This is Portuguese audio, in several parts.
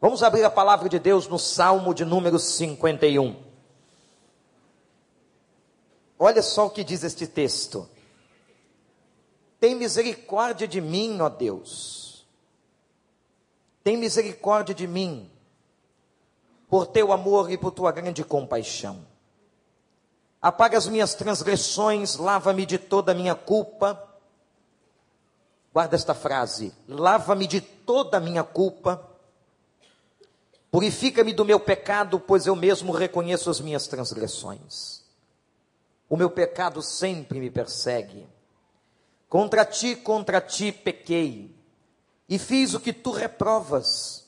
Vamos abrir a palavra de Deus no Salmo de número 51. Olha só o que diz este texto. Tem misericórdia de mim, ó Deus. Tem misericórdia de mim, por teu amor e por tua grande compaixão. Apaga as minhas transgressões, lava-me de toda a minha culpa. Guarda esta frase: lava-me de toda a minha culpa. Purifica-me do meu pecado, pois eu mesmo reconheço as minhas transgressões. O meu pecado sempre me persegue. Contra ti, contra ti pequei, e fiz o que tu reprovas,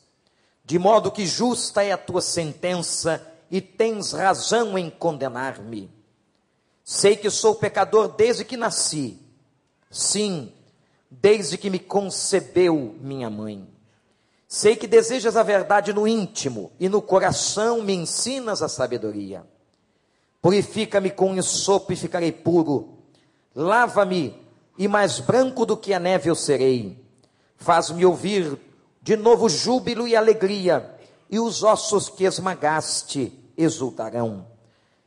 de modo que justa é a tua sentença, e tens razão em condenar-me. Sei que sou pecador desde que nasci, sim, desde que me concebeu minha mãe. Sei que desejas a verdade no íntimo, e no coração me ensinas a sabedoria. Purifica-me com ensopo e ficarei puro. Lava-me, e mais branco do que a neve eu serei. Faz-me ouvir de novo júbilo e alegria, e os ossos que esmagaste exultarão.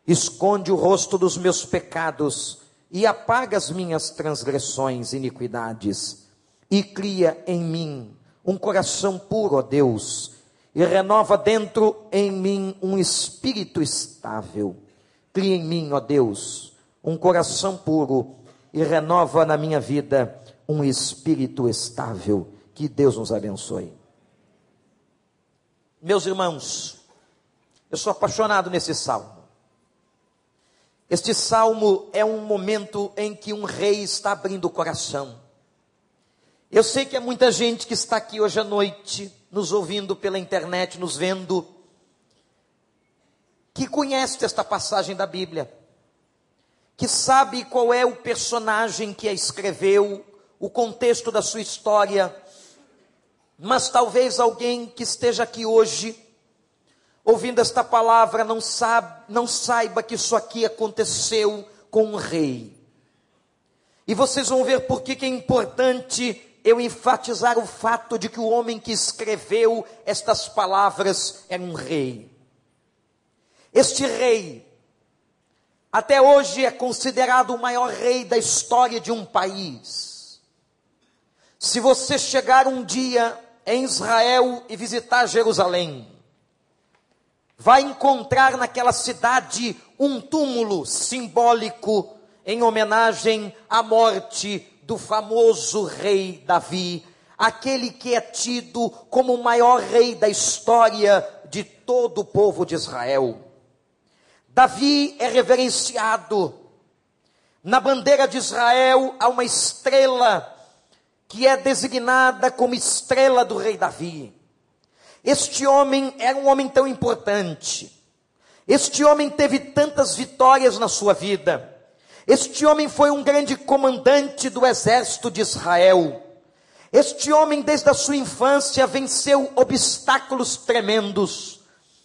Esconde o rosto dos meus pecados e apaga as minhas transgressões e iniquidades, e cria em mim um coração puro, ó Deus, e renova dentro em mim um espírito estável. Cria em mim, ó Deus, um coração puro e renova na minha vida um espírito estável. Que Deus nos abençoe. Meus irmãos, eu sou apaixonado nesse salmo. Este salmo é um momento em que um rei está abrindo o coração. Eu sei que há muita gente que está aqui hoje à noite, nos ouvindo pela internet, nos vendo, que conhece esta passagem da Bíblia, que sabe qual é o personagem que a escreveu, o contexto da sua história, mas talvez alguém que esteja aqui hoje, ouvindo esta palavra, não, sabe, não saiba que isso aqui aconteceu com um rei. E vocês vão ver por que é importante eu enfatizar o fato de que o homem que escreveu estas palavras era um rei. Este rei, até hoje, é considerado o maior rei da história de um país. Se você chegar um dia em Israel e visitar Jerusalém, vai encontrar naquela cidade um túmulo simbólico em homenagem à morte do famoso rei Davi, aquele que é tido como o maior rei da história de todo o povo de Israel. Davi é reverenciado. Na bandeira de Israel há uma estrela que é designada como estrela do rei Davi. Este homem era um homem tão importante. Este homem teve tantas vitórias na sua vida. Este homem foi um grande comandante do exército de Israel. Este homem, desde a sua infância, venceu obstáculos tremendos.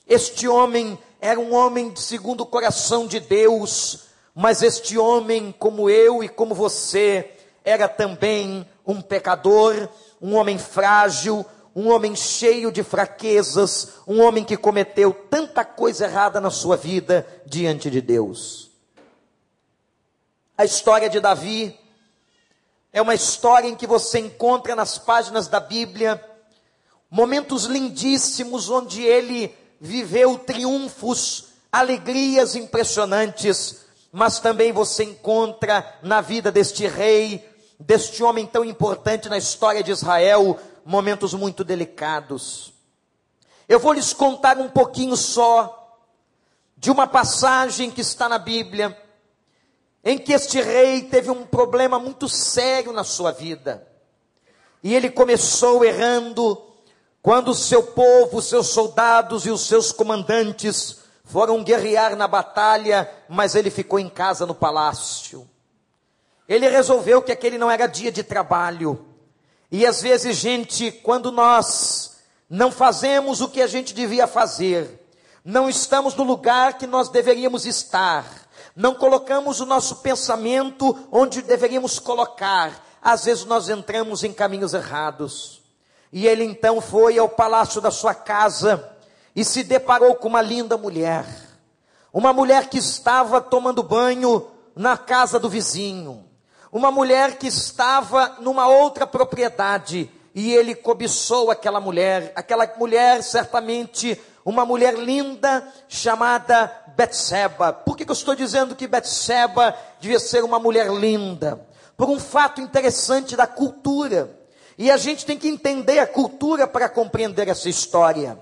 Este homem era um homem de segundo o coração de Deus, mas este homem, como eu e como você, era também um pecador, um homem frágil, um homem cheio de fraquezas, um homem que cometeu tanta coisa errada na sua vida diante de Deus. A história de Davi é uma história em que você encontra nas páginas da Bíblia momentos lindíssimos onde ele viveu triunfos, alegrias impressionantes, mas também você encontra na vida deste rei, deste homem tão importante na história de Israel, momentos muito delicados. Eu vou lhes contar um pouquinho só de uma passagem que está na Bíblia, em que este rei teve um problema muito sério na sua vida. E ele começou errando, quando o seu povo, os seus soldados e os seus comandantes foram guerrear na batalha, mas ele ficou em casa no palácio. Ele resolveu que aquele não era dia de trabalho. E às vezes, gente, quando nós não fazemos o que a gente devia fazer, não estamos no lugar que nós deveríamos estar, não colocamos o nosso pensamento onde deveríamos colocar, às vezes nós entramos em caminhos errados. E ele então foi ao palácio da sua casa e se deparou com uma linda mulher. Uma mulher que estava tomando banho na casa do vizinho. Uma mulher que estava numa outra propriedade e ele cobiçou aquela mulher. Aquela mulher, certamente, uma mulher linda chamada Betseba. Por que, que eu estou dizendo que Betseba devia ser uma mulher linda? Por um fato interessante da cultura. E a gente tem que entender a cultura para compreender essa história.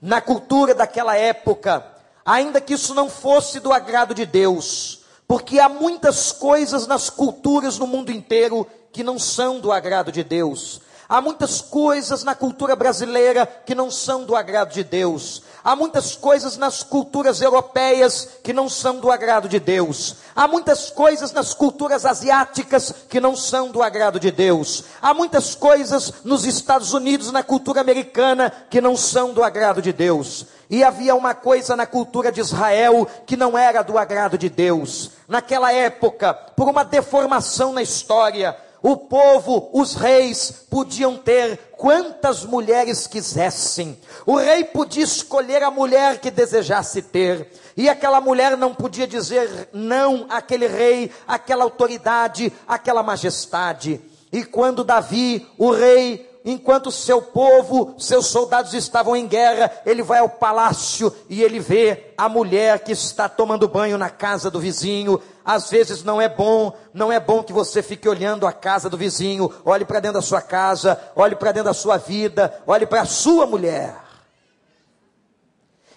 Na cultura daquela época, ainda que isso não fosse do agrado de Deus, porque há muitas coisas nas culturas no mundo inteiro que não são do agrado de Deus. Há muitas coisas na cultura brasileira que não são do agrado de Deus. Há muitas coisas nas culturas europeias que não são do agrado de Deus. Há muitas coisas nas culturas asiáticas que não são do agrado de Deus. Há muitas coisas nos Estados Unidos, na cultura americana, que não são do agrado de Deus. E havia uma coisa na cultura de Israel que não era do agrado de Deus. Naquela época, por uma deformação na história, o povo, os reis, podiam ter quantas mulheres quisessem. O rei podia escolher a mulher que desejasse ter. E aquela mulher não podia dizer não àquele rei, àquela autoridade, àquela majestade. E quando Davi, o rei, enquanto seu povo, seus soldados estavam em guerra, ele vai ao palácio e ele vê a mulher que está tomando banho na casa do vizinho. Às vezes não é bom, não é bom que você fique olhando a casa do vizinho, olhe para dentro da sua casa, olhe para dentro da sua vida, olhe para a sua mulher.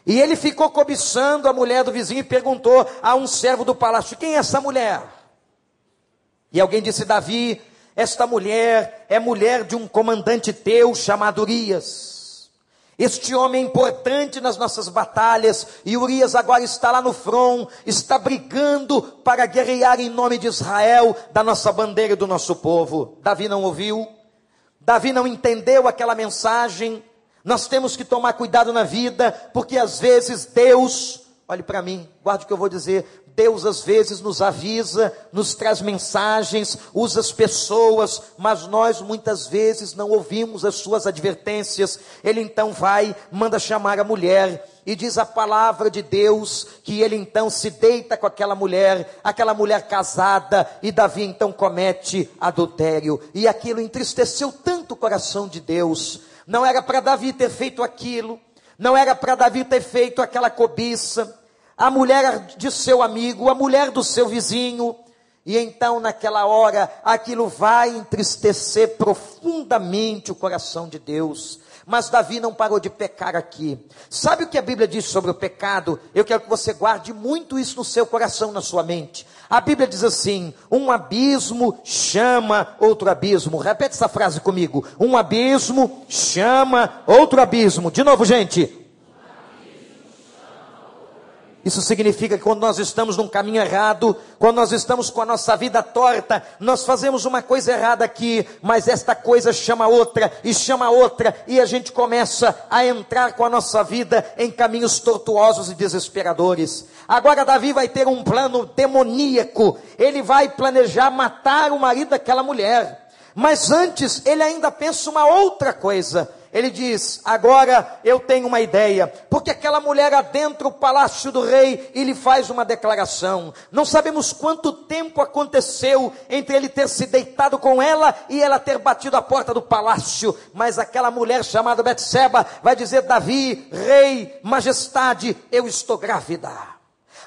E ele ficou cobiçando a mulher do vizinho e perguntou a um servo do palácio: Quem é essa mulher? E alguém disse: Davi, esta mulher é mulher de um comandante teu chamado Urias. Este homem é importante nas nossas batalhas, e Urias agora está lá no front, está brigando para guerrear em nome de Israel, da nossa bandeira e do nosso povo. Davi não ouviu, Davi não entendeu aquela mensagem. Nós temos que tomar cuidado na vida, porque às vezes Deus, olhe para mim, guarde o que eu vou dizer, Deus às vezes nos avisa, nos traz mensagens, usa as pessoas, mas nós muitas vezes não ouvimos as suas advertências. Ele então vai, manda chamar a mulher e diz a palavra de Deus que ele então se deita com aquela mulher, aquela mulher casada, e Davi então comete adultério. E aquilo entristeceu tanto o coração de Deus. Não era para Davi ter feito aquilo, não era para Davi ter feito aquela cobiça a mulher de seu amigo, a mulher do seu vizinho, e então naquela hora aquilo vai entristecer profundamente o coração de Deus. Mas Davi não parou de pecar aqui. Sabe o que a Bíblia diz sobre o pecado? Eu quero que você guarde muito isso no seu coração, na sua mente. A Bíblia diz assim: um abismo chama outro abismo. Repete essa frase comigo. Um abismo chama outro abismo. De novo, gente. Isso significa que quando nós estamos num caminho errado, quando nós estamos com a nossa vida torta, nós fazemos uma coisa errada aqui, mas esta coisa chama outra e chama outra, e a gente começa a entrar com a nossa vida em caminhos tortuosos e desesperadores. Agora Davi vai ter um plano demoníaco, ele vai planejar matar o marido daquela mulher. Mas antes, ele ainda pensa uma outra coisa ele diz: Agora eu tenho uma ideia, porque aquela mulher adentra o palácio do rei e lhe faz uma declaração. Não sabemos quanto tempo aconteceu entre ele ter se deitado com ela e ela ter batido a porta do palácio, mas aquela mulher chamada Betseba vai dizer: Davi, rei, majestade, eu estou grávida.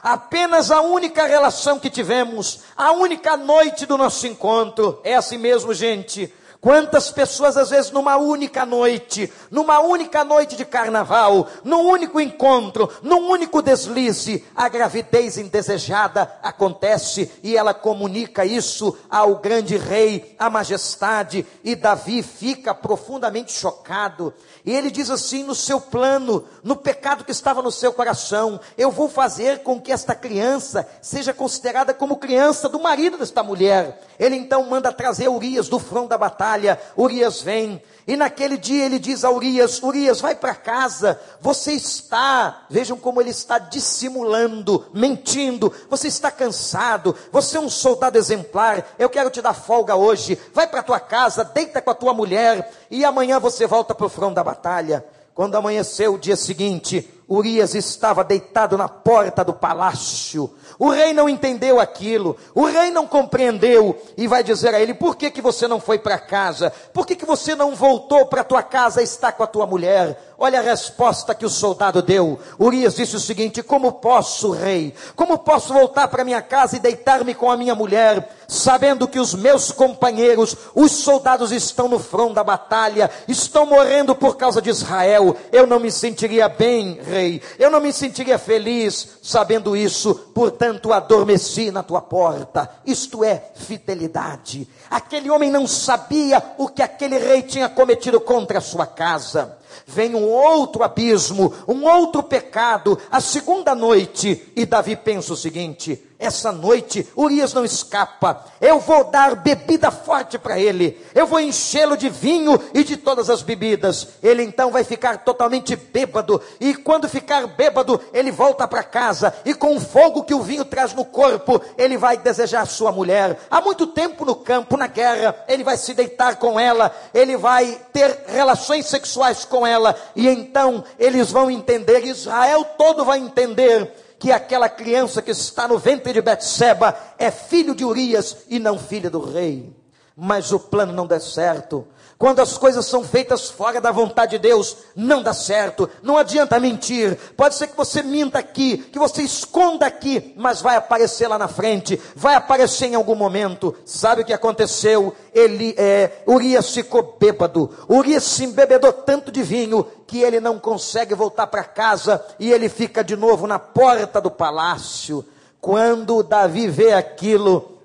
Apenas a única relação que tivemos, a única noite do nosso encontro, é assim mesmo, gente Quantas pessoas, às vezes, numa única noite, numa única noite de carnaval, num único encontro, num único deslize, a gravidez indesejada acontece e ela comunica isso ao grande rei, à majestade, e Davi fica profundamente chocado. E ele diz assim: no seu plano, no pecado que estava no seu coração, eu vou fazer com que esta criança seja considerada como criança do marido desta mulher. Ele então manda trazer Urias do front da batalha batalha. Urias vem. E naquele dia ele diz a Urias: Urias, vai para casa. Você está, vejam como ele está dissimulando, mentindo. Você está cansado. Você é um soldado exemplar. Eu quero te dar folga hoje. Vai para tua casa, deita com a tua mulher. E amanhã você volta para o front da batalha. Quando amanheceu o dia seguinte, Urias estava deitado na porta do palácio. O rei não entendeu aquilo, o rei não compreendeu e vai dizer a ele: por que, que você não foi para casa? Por que, que você não voltou para tua casa e está com a tua mulher? Olha a resposta que o soldado deu. Urias disse o seguinte: Como posso, rei? Como posso voltar para minha casa e deitar-me com a minha mulher, sabendo que os meus companheiros, os soldados, estão no front da batalha, estão morrendo por causa de Israel? Eu não me sentiria bem, rei. Eu não me sentiria feliz sabendo isso. Portanto, adormeci na tua porta. Isto é fidelidade. Aquele homem não sabia o que aquele rei tinha cometido contra a sua casa vem um outro abismo, um outro pecado, a segunda noite, e Davi pensa o seguinte: essa noite Urias não escapa. Eu vou dar bebida forte para ele. Eu vou enchê-lo de vinho e de todas as bebidas. Ele então vai ficar totalmente bêbado. E quando ficar bêbado, ele volta para casa. E com o fogo que o vinho traz no corpo, ele vai desejar sua mulher. Há muito tempo no campo, na guerra, ele vai se deitar com ela. Ele vai ter relações sexuais com ela. E então eles vão entender. Israel todo vai entender que aquela criança que está no ventre de Betseba é filho de Urias e não filha do rei. Mas o plano não deu certo. Quando as coisas são feitas fora da vontade de Deus, não dá certo. Não adianta mentir. Pode ser que você minta aqui, que você esconda aqui, mas vai aparecer lá na frente, vai aparecer em algum momento. Sabe o que aconteceu? Ele, é, Urias ficou bêbado. Urias se embebedou tanto de vinho que ele não consegue voltar para casa e ele fica de novo na porta do palácio. Quando Davi vê aquilo,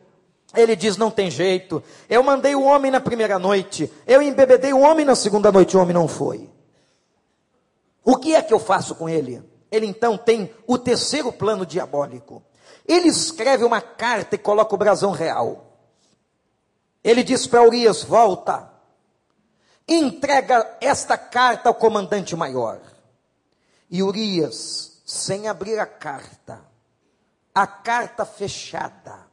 ele diz: não tem jeito. Eu mandei o homem na primeira noite, eu embebedei o homem na segunda noite, o homem não foi. O que é que eu faço com ele? Ele então tem o terceiro plano diabólico. Ele escreve uma carta e coloca o brasão real. Ele diz para Urias: volta, entrega esta carta ao comandante maior. E Urias, sem abrir a carta, a carta fechada,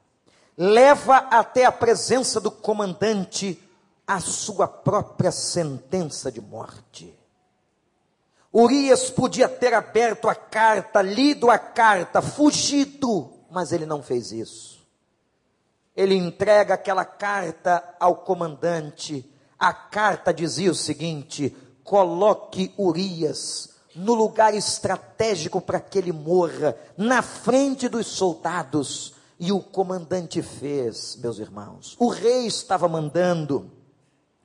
leva até a presença do comandante a sua própria sentença de morte. Urias podia ter aberto a carta, lido a carta, fugido, mas ele não fez isso. Ele entrega aquela carta ao comandante. A carta dizia o seguinte: coloque Urias no lugar estratégico para que ele morra, na frente dos soldados e o comandante fez, meus irmãos. O rei estava mandando.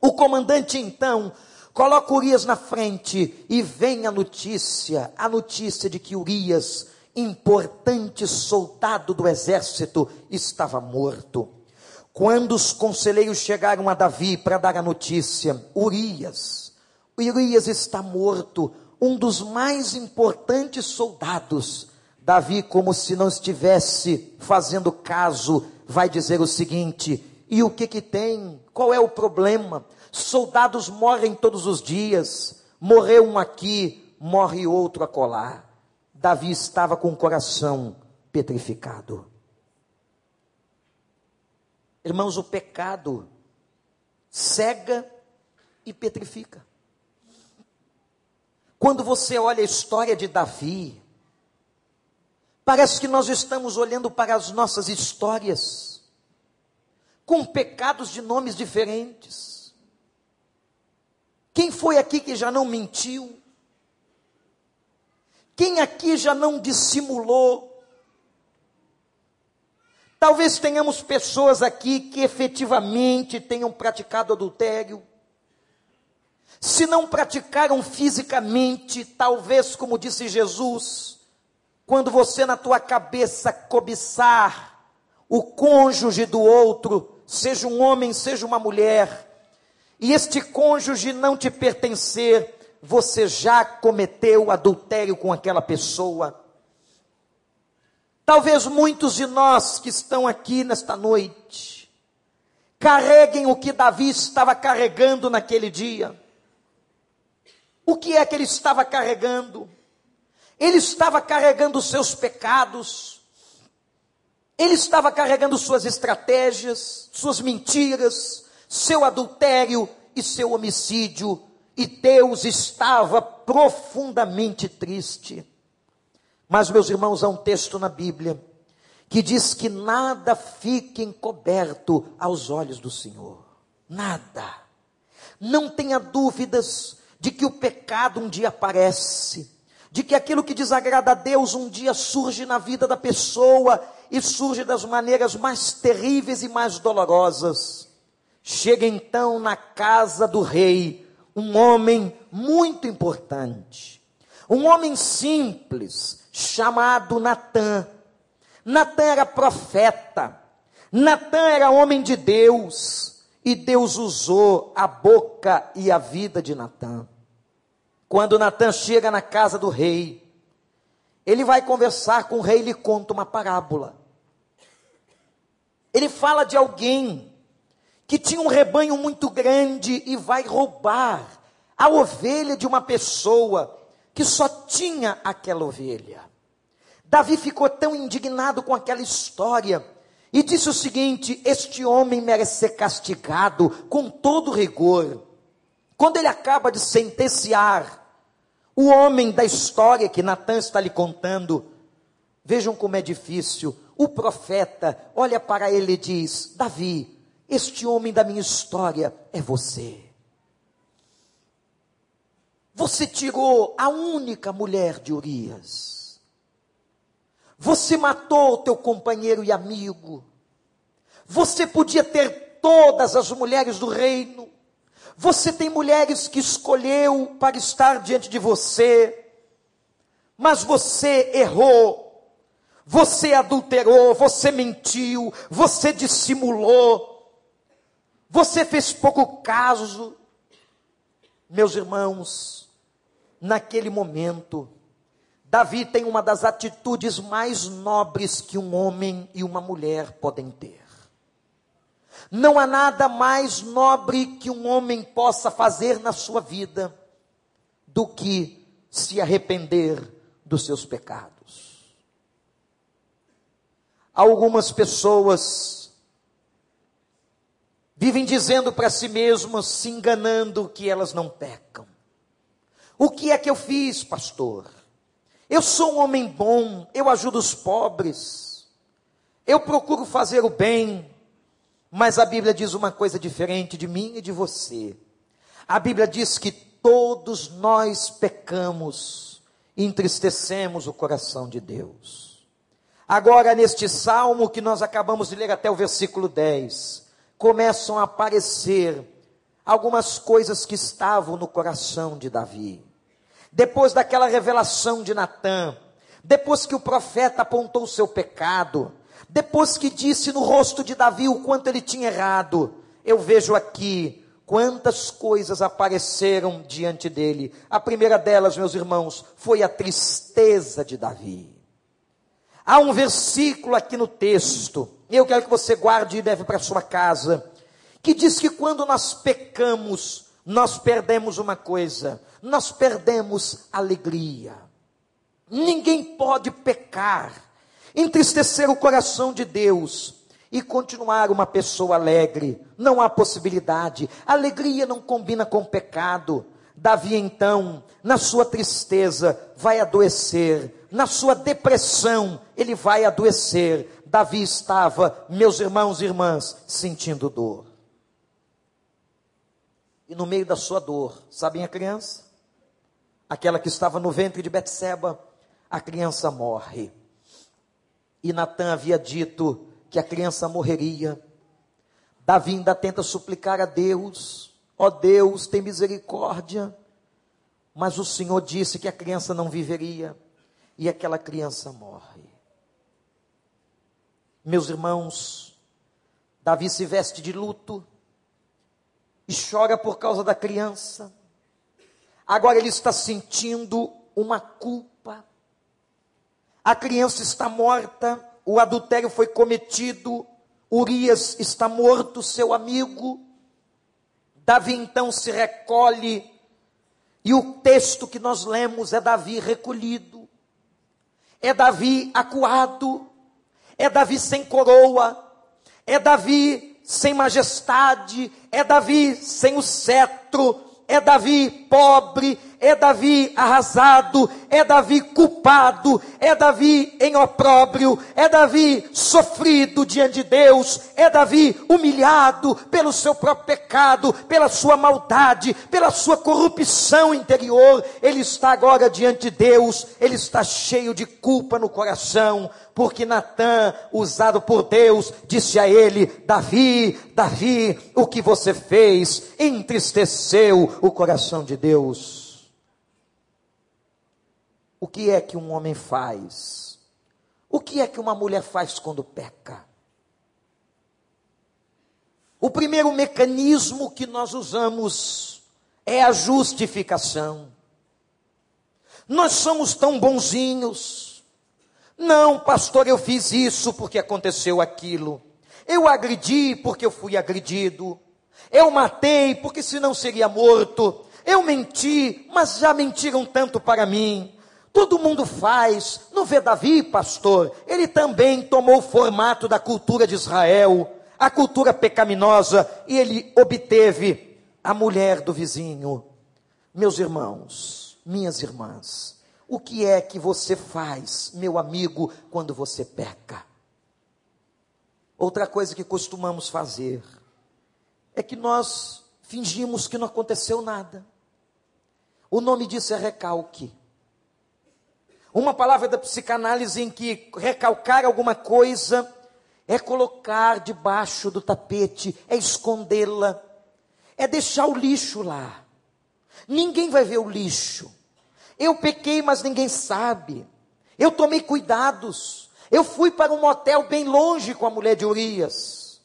O comandante então coloca Urias na frente e vem a notícia, a notícia de que Urias, importante soldado do exército, estava morto. Quando os conselheiros chegaram a Davi para dar a notícia, Urias, Urias está morto, um dos mais importantes soldados Davi, como se não estivesse fazendo caso, vai dizer o seguinte: e o que que tem? Qual é o problema? Soldados morrem todos os dias, morreu um aqui, morre outro acolá. Davi estava com o coração petrificado. Irmãos, o pecado cega e petrifica. Quando você olha a história de Davi, Parece que nós estamos olhando para as nossas histórias com pecados de nomes diferentes. Quem foi aqui que já não mentiu? Quem aqui já não dissimulou? Talvez tenhamos pessoas aqui que efetivamente tenham praticado adultério. Se não praticaram fisicamente, talvez, como disse Jesus, quando você na tua cabeça cobiçar o cônjuge do outro, seja um homem, seja uma mulher, e este cônjuge não te pertencer, você já cometeu adultério com aquela pessoa. Talvez muitos de nós que estão aqui nesta noite carreguem o que Davi estava carregando naquele dia. O que é que ele estava carregando? Ele estava carregando os seus pecados, ele estava carregando suas estratégias, suas mentiras, seu adultério e seu homicídio, e Deus estava profundamente triste. Mas, meus irmãos, há um texto na Bíblia que diz que nada fique encoberto aos olhos do Senhor. Nada. Não tenha dúvidas de que o pecado um dia aparece, de que aquilo que desagrada a Deus um dia surge na vida da pessoa e surge das maneiras mais terríveis e mais dolorosas. Chega então na casa do rei um homem muito importante, um homem simples, chamado Natã. Natã era profeta, Natã era homem de Deus, e Deus usou a boca e a vida de Natã. Quando Natã chega na casa do rei, ele vai conversar com o rei e lhe conta uma parábola. Ele fala de alguém que tinha um rebanho muito grande e vai roubar a ovelha de uma pessoa que só tinha aquela ovelha. Davi ficou tão indignado com aquela história e disse o seguinte: Este homem merece ser castigado com todo rigor. Quando ele acaba de sentenciar o homem da história que Natan está lhe contando, vejam como é difícil. O profeta olha para ele e diz: Davi, este homem da minha história é você. Você tirou a única mulher de Urias. Você matou o teu companheiro e amigo. Você podia ter todas as mulheres do reino. Você tem mulheres que escolheu para estar diante de você, mas você errou, você adulterou, você mentiu, você dissimulou, você fez pouco caso. Meus irmãos, naquele momento, Davi tem uma das atitudes mais nobres que um homem e uma mulher podem ter. Não há nada mais nobre que um homem possa fazer na sua vida do que se arrepender dos seus pecados. Algumas pessoas vivem dizendo para si mesmas, se enganando que elas não pecam. O que é que eu fiz, pastor? Eu sou um homem bom, eu ajudo os pobres, eu procuro fazer o bem, mas a Bíblia diz uma coisa diferente de mim e de você. A Bíblia diz que todos nós pecamos entristecemos o coração de Deus. Agora, neste salmo que nós acabamos de ler até o versículo 10, começam a aparecer algumas coisas que estavam no coração de Davi. Depois daquela revelação de Natã, depois que o profeta apontou o seu pecado, depois que disse no rosto de Davi o quanto ele tinha errado, eu vejo aqui quantas coisas apareceram diante dele. A primeira delas, meus irmãos, foi a tristeza de Davi. Há um versículo aqui no texto, eu quero que você guarde e leve para sua casa, que diz que quando nós pecamos, nós perdemos uma coisa, nós perdemos alegria. Ninguém pode pecar entristecer o coração de Deus e continuar uma pessoa alegre. Não há possibilidade. Alegria não combina com pecado. Davi, então, na sua tristeza, vai adoecer. Na sua depressão, ele vai adoecer. Davi estava, meus irmãos e irmãs, sentindo dor. E no meio da sua dor, sabem a criança? Aquela que estava no ventre de Betseba, a criança morre. E Natan havia dito que a criança morreria. Davi ainda tenta suplicar a Deus: Ó oh Deus, tem misericórdia. Mas o Senhor disse que a criança não viveria. E aquela criança morre. Meus irmãos, Davi se veste de luto e chora por causa da criança. Agora ele está sentindo uma culpa a criança está morta, o adultério foi cometido, Urias está morto, seu amigo. Davi então se recolhe, e o texto que nós lemos é Davi recolhido, é Davi acuado, é Davi sem coroa, é Davi sem majestade, é Davi sem o cetro, é Davi pobre, é Davi arrasado, é Davi culpado, é Davi em opróbrio, é Davi sofrido diante de Deus, é Davi humilhado pelo seu próprio pecado, pela sua maldade, pela sua corrupção interior. Ele está agora diante de Deus, ele está cheio de culpa no coração, porque Natã, usado por Deus, disse a ele: Davi, Davi, o que você fez entristeceu o coração de Deus. O que é que um homem faz? O que é que uma mulher faz quando peca? O primeiro mecanismo que nós usamos é a justificação. Nós somos tão bonzinhos. Não, pastor, eu fiz isso porque aconteceu aquilo. Eu agredi porque eu fui agredido. Eu matei porque senão seria morto. Eu menti, mas já mentiram tanto para mim. Todo mundo faz. Não vê Davi, pastor? Ele também tomou o formato da cultura de Israel, a cultura pecaminosa, e ele obteve a mulher do vizinho. Meus irmãos, minhas irmãs, o que é que você faz, meu amigo, quando você peca? Outra coisa que costumamos fazer é que nós fingimos que não aconteceu nada. O nome disso é recalque. Uma palavra da psicanálise em que recalcar alguma coisa é colocar debaixo do tapete, é escondê-la, é deixar o lixo lá. Ninguém vai ver o lixo. Eu pequei, mas ninguém sabe. Eu tomei cuidados. Eu fui para um motel bem longe com a mulher de Urias.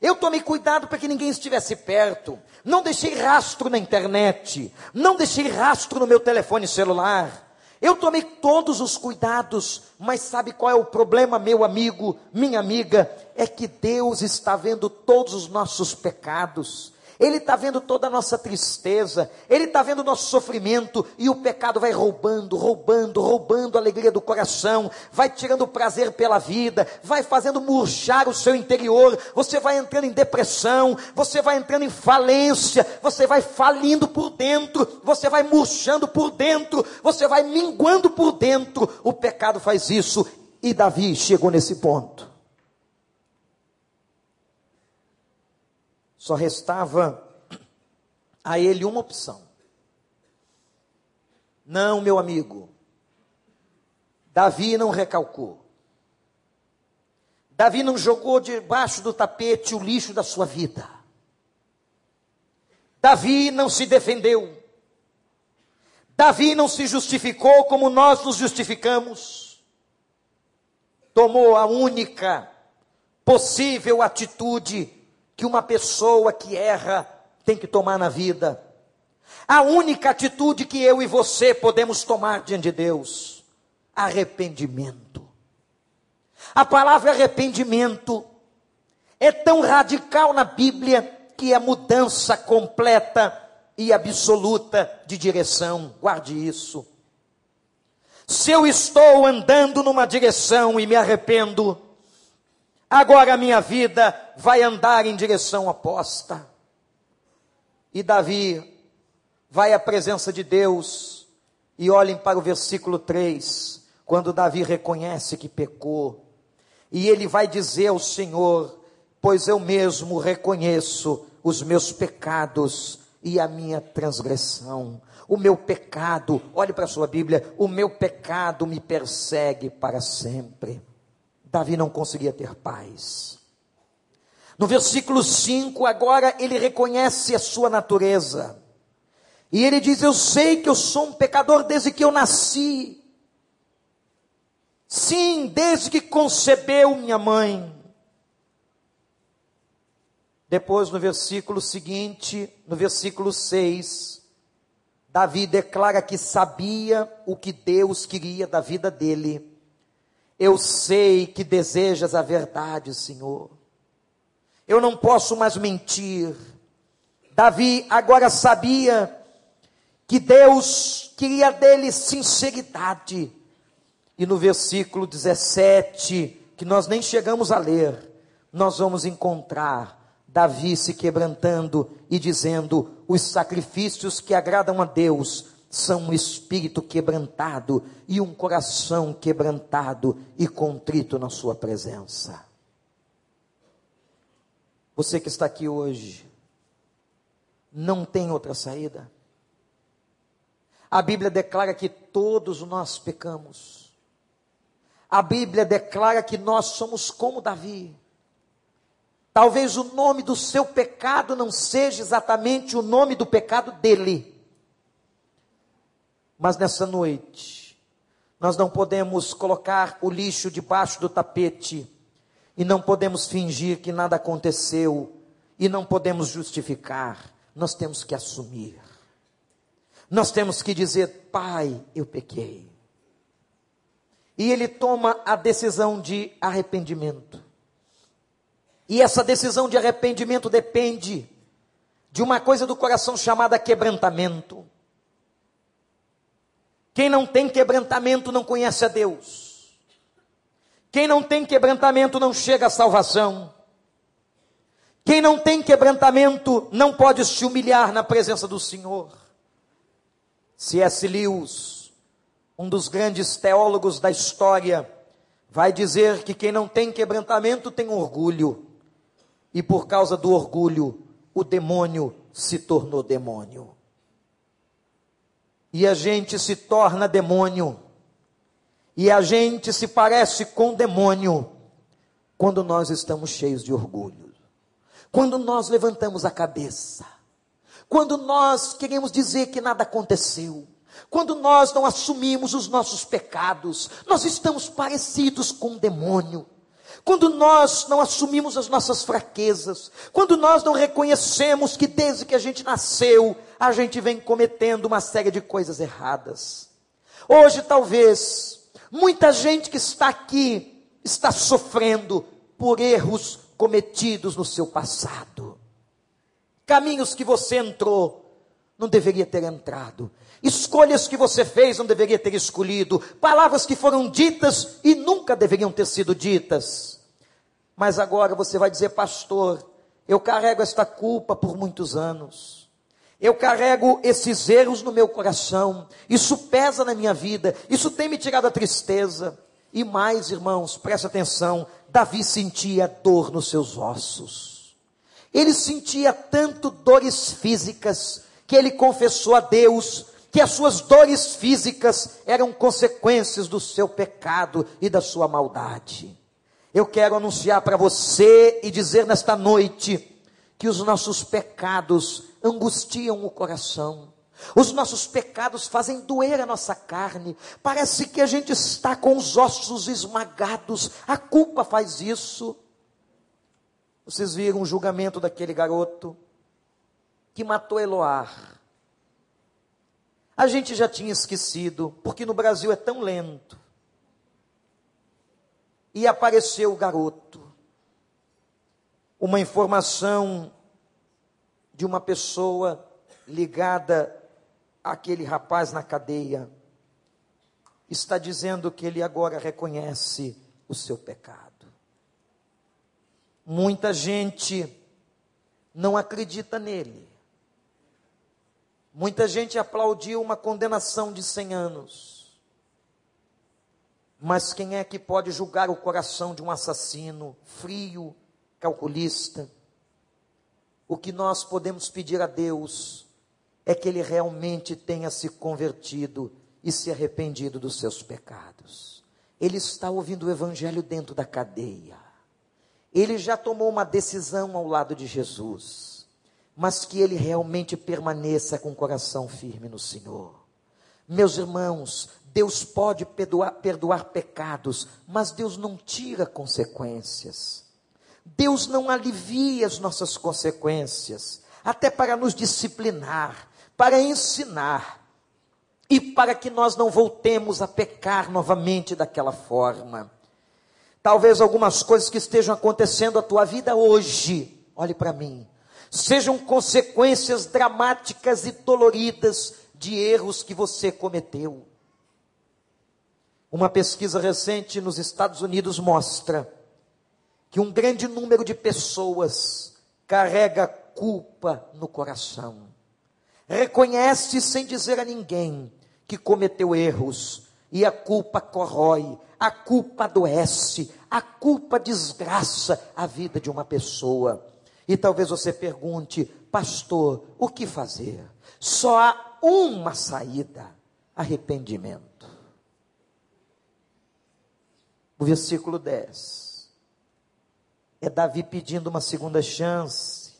Eu tomei cuidado para que ninguém estivesse perto. Não deixei rastro na internet. Não deixei rastro no meu telefone celular. Eu tomei todos os cuidados, mas sabe qual é o problema, meu amigo, minha amiga? É que Deus está vendo todos os nossos pecados. Ele está vendo toda a nossa tristeza, Ele está vendo o nosso sofrimento, e o pecado vai roubando, roubando, roubando a alegria do coração, vai tirando o prazer pela vida, vai fazendo murchar o seu interior, você vai entrando em depressão, você vai entrando em falência, você vai falindo por dentro, você vai murchando por dentro, você vai minguando por dentro. O pecado faz isso, e Davi chegou nesse ponto. Só restava a ele uma opção. Não, meu amigo. Davi não recalcou. Davi não jogou debaixo do tapete o lixo da sua vida. Davi não se defendeu. Davi não se justificou como nós nos justificamos. Tomou a única possível atitude que uma pessoa que erra tem que tomar na vida. A única atitude que eu e você podemos tomar diante de Deus: arrependimento. A palavra arrependimento é tão radical na Bíblia que é mudança completa e absoluta de direção. Guarde isso. Se eu estou andando numa direção e me arrependo, agora a minha vida vai andar em direção oposta. E Davi vai à presença de Deus, e olhem para o versículo 3, quando Davi reconhece que pecou, e ele vai dizer ao Senhor: Pois eu mesmo reconheço os meus pecados e a minha transgressão. O meu pecado, olhe para a sua Bíblia, o meu pecado me persegue para sempre. Davi não conseguia ter paz. No versículo 5, agora ele reconhece a sua natureza. E ele diz: Eu sei que eu sou um pecador desde que eu nasci. Sim, desde que concebeu minha mãe. Depois, no versículo seguinte, no versículo 6, Davi declara que sabia o que Deus queria da vida dele eu sei que desejas a verdade, Senhor. eu não posso mais mentir. Davi agora sabia que Deus queria dele sinceridade. E no versículo 17, que nós nem chegamos a ler, nós vamos encontrar Davi se quebrantando e dizendo: os sacrifícios que agradam a Deus são um espírito quebrantado e um coração quebrantado e contrito na Sua presença. Você que está aqui hoje, não tem outra saída. A Bíblia declara que todos nós pecamos. A Bíblia declara que nós somos como Davi. Talvez o nome do seu pecado não seja exatamente o nome do pecado dele. Mas nessa noite, nós não podemos colocar o lixo debaixo do tapete e não podemos fingir que nada aconteceu e não podemos justificar. Nós temos que assumir. Nós temos que dizer: Pai, eu pequei. E ele toma a decisão de arrependimento. E essa decisão de arrependimento depende de uma coisa do coração chamada quebrantamento. Quem não tem quebrantamento não conhece a Deus. Quem não tem quebrantamento não chega à salvação. Quem não tem quebrantamento não pode se humilhar na presença do Senhor. C.S. Lewis, um dos grandes teólogos da história, vai dizer que quem não tem quebrantamento tem orgulho e por causa do orgulho, o demônio se tornou demônio. E a gente se torna demônio. E a gente se parece com demônio quando nós estamos cheios de orgulho. Quando nós levantamos a cabeça. Quando nós queremos dizer que nada aconteceu. Quando nós não assumimos os nossos pecados, nós estamos parecidos com um demônio. Quando nós não assumimos as nossas fraquezas, quando nós não reconhecemos que desde que a gente nasceu, a gente vem cometendo uma série de coisas erradas. Hoje, talvez, muita gente que está aqui está sofrendo por erros cometidos no seu passado. Caminhos que você entrou, não deveria ter entrado. Escolhas que você fez não deveria ter escolhido, palavras que foram ditas e nunca deveriam ter sido ditas. Mas agora você vai dizer, pastor, eu carrego esta culpa por muitos anos. Eu carrego esses erros no meu coração. Isso pesa na minha vida. Isso tem me tirado a tristeza. E mais, irmãos, presta atenção. Davi sentia dor nos seus ossos. Ele sentia tanto dores físicas que ele confessou a Deus que as suas dores físicas eram consequências do seu pecado e da sua maldade. Eu quero anunciar para você e dizer nesta noite que os nossos pecados angustiam o coração. Os nossos pecados fazem doer a nossa carne. Parece que a gente está com os ossos esmagados. A culpa faz isso. Vocês viram o julgamento daquele garoto que matou Eloar. A gente já tinha esquecido, porque no Brasil é tão lento. E apareceu o garoto. Uma informação de uma pessoa ligada àquele rapaz na cadeia. Está dizendo que ele agora reconhece o seu pecado. Muita gente não acredita nele. Muita gente aplaudiu uma condenação de 100 anos. Mas quem é que pode julgar o coração de um assassino frio, calculista? O que nós podemos pedir a Deus é que ele realmente tenha se convertido e se arrependido dos seus pecados. Ele está ouvindo o evangelho dentro da cadeia. Ele já tomou uma decisão ao lado de Jesus mas que ele realmente permaneça com o coração firme no Senhor. Meus irmãos, Deus pode perdoar, perdoar pecados, mas Deus não tira consequências. Deus não alivia as nossas consequências, até para nos disciplinar, para ensinar e para que nós não voltemos a pecar novamente daquela forma. Talvez algumas coisas que estejam acontecendo à tua vida hoje olhe para mim, sejam consequências dramáticas e doloridas de erros que você cometeu. Uma pesquisa recente nos Estados Unidos mostra que um grande número de pessoas carrega culpa no coração. Reconhece sem dizer a ninguém que cometeu erros e a culpa corrói, a culpa adoece, a culpa desgraça a vida de uma pessoa. E talvez você pergunte, pastor, o que fazer? Só há uma saída: arrependimento. O versículo 10 é Davi pedindo uma segunda chance.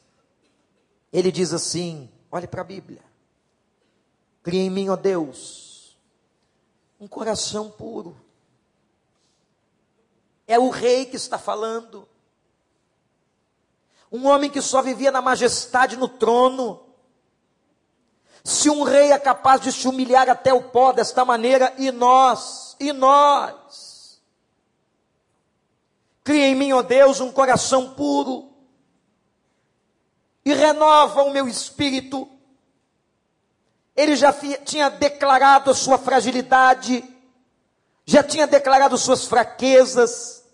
Ele diz assim: olhe para a Bíblia. Cria em mim, ó Deus, um coração puro. É o rei que está falando. Um homem que só vivia na majestade no trono. Se um rei é capaz de se humilhar até o pó desta maneira, e nós, e nós. Cria em mim, ó Deus, um coração puro. E renova o meu espírito. Ele já tinha declarado a sua fragilidade, já tinha declarado suas fraquezas,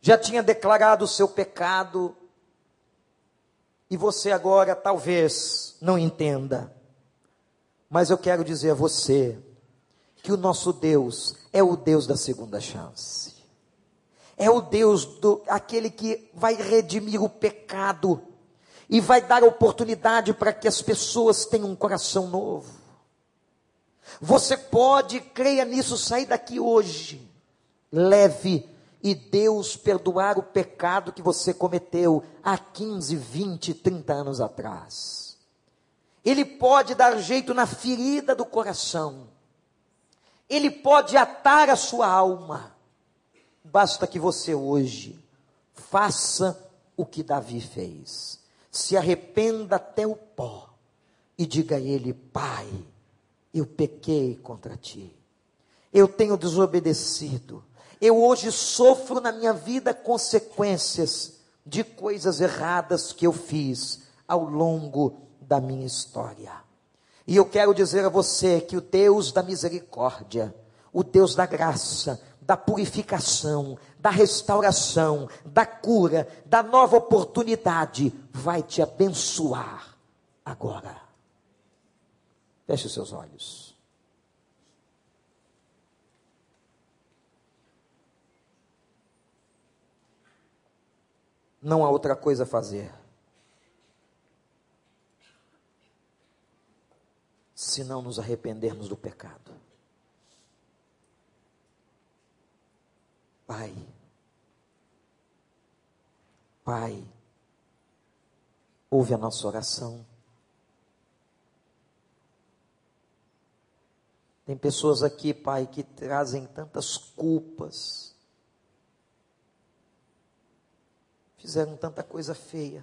já tinha declarado o seu pecado. E você agora talvez não entenda. Mas eu quero dizer a você que o nosso Deus é o Deus da segunda chance. É o Deus do aquele que vai redimir o pecado e vai dar oportunidade para que as pessoas tenham um coração novo. Você pode, creia nisso, sair daqui hoje leve e Deus perdoar o pecado que você cometeu há 15, 20, 30 anos atrás. Ele pode dar jeito na ferida do coração. Ele pode atar a sua alma. Basta que você hoje faça o que Davi fez. Se arrependa até o pó e diga a ele: Pai, eu pequei contra ti. Eu tenho desobedecido eu hoje sofro na minha vida consequências de coisas erradas que eu fiz ao longo da minha história. E eu quero dizer a você que o Deus da misericórdia, o Deus da graça, da purificação, da restauração, da cura, da nova oportunidade, vai te abençoar agora. Feche os seus olhos. Não há outra coisa a fazer. Se não nos arrependermos do pecado. Pai, Pai, ouve a nossa oração. Tem pessoas aqui, Pai, que trazem tantas culpas, Fizeram tanta coisa feia.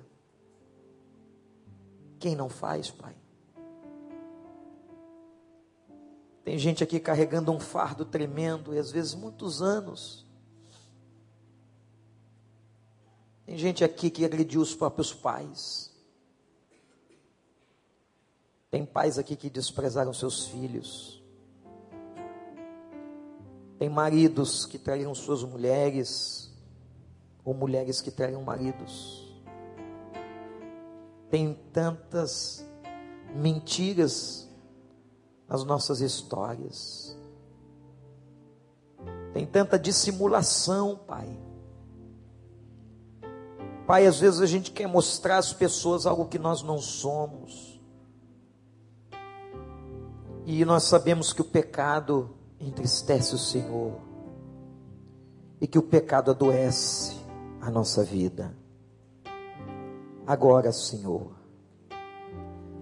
Quem não faz, Pai? Tem gente aqui carregando um fardo tremendo e às vezes muitos anos. Tem gente aqui que agrediu os próprios pais. Tem pais aqui que desprezaram seus filhos. Tem maridos que traíram suas mulheres ou mulheres que traiam maridos. Tem tantas mentiras nas nossas histórias. Tem tanta dissimulação, Pai. Pai, às vezes a gente quer mostrar às pessoas algo que nós não somos. E nós sabemos que o pecado entristece o Senhor. E que o pecado adoece a nossa vida. Agora, Senhor,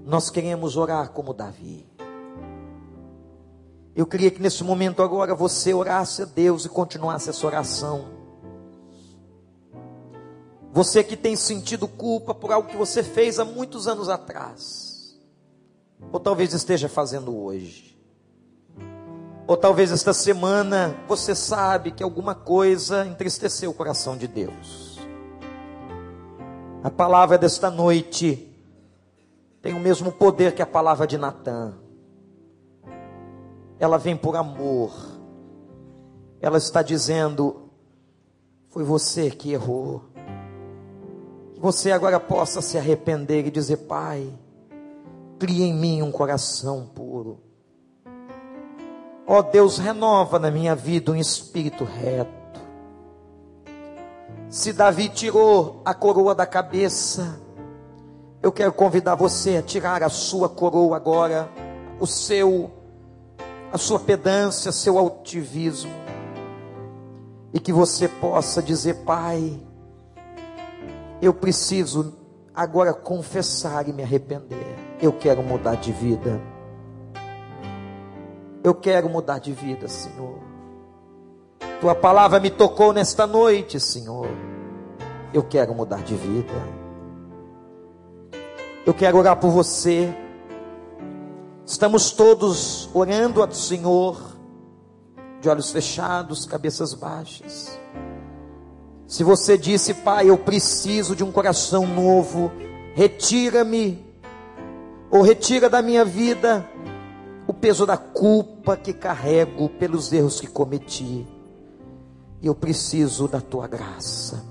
nós queremos orar como Davi. Eu queria que nesse momento agora você orasse a Deus e continuasse essa oração. Você que tem sentido culpa por algo que você fez há muitos anos atrás, ou talvez esteja fazendo hoje. Ou talvez esta semana você sabe que alguma coisa entristeceu o coração de Deus. A palavra desta noite tem o mesmo poder que a palavra de Natã. Ela vem por amor. Ela está dizendo: foi você que errou. Que você agora possa se arrepender e dizer: Pai, cria em mim um coração puro. Ó oh Deus, renova na minha vida um espírito reto. Se Davi tirou a coroa da cabeça, eu quero convidar você a tirar a sua coroa agora, o seu, a sua pedância, seu altivismo, e que você possa dizer, Pai, eu preciso agora confessar e me arrepender. Eu quero mudar de vida. Eu quero mudar de vida, Senhor. Tua palavra me tocou nesta noite, Senhor. Eu quero mudar de vida. Eu quero orar por você. Estamos todos orando ao Senhor, de olhos fechados, cabeças baixas. Se você disse, Pai, eu preciso de um coração novo, retira-me, ou retira da minha vida peso da culpa que carrego pelos erros que cometi e eu preciso da tua graça.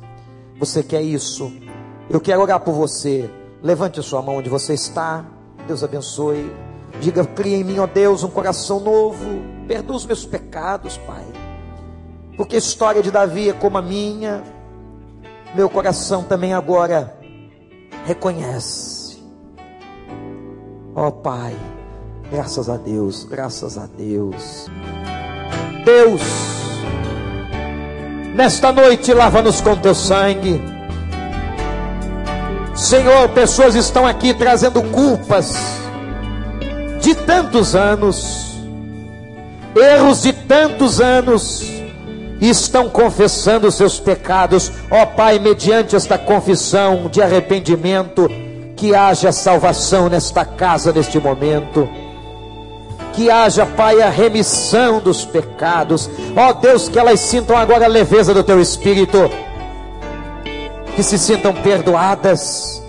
Você quer isso? Eu quero orar por você. Levante a sua mão onde você está. Deus abençoe. Diga: cria em mim, ó Deus, um coração novo. Perdoa os meus pecados, Pai. Porque a história de Davi é como a minha. Meu coração também agora reconhece. Ó Pai, graças a Deus, graças a Deus. Deus Nesta noite, lava-nos com teu sangue. Senhor, pessoas estão aqui trazendo culpas de tantos anos, erros de tantos anos, estão confessando seus pecados. Ó Pai, mediante esta confissão de arrependimento, que haja salvação nesta casa neste momento que haja, Pai, a remissão dos pecados. Ó Deus, que elas sintam agora a leveza do teu espírito, que se sintam perdoadas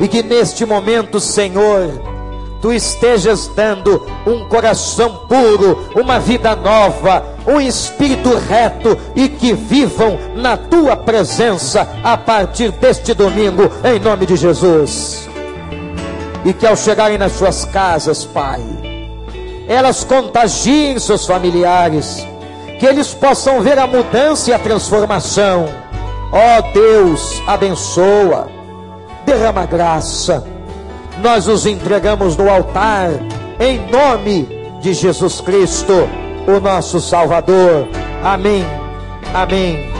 e que neste momento, Senhor, tu estejas dando um coração puro, uma vida nova, um espírito reto e que vivam na tua presença a partir deste domingo, em nome de Jesus. E que ao chegarem nas suas casas, Pai, elas contagiem seus familiares, que eles possam ver a mudança e a transformação. Ó oh, Deus, abençoa, derrama graça. Nós os entregamos no altar, em nome de Jesus Cristo, o nosso Salvador. Amém. Amém.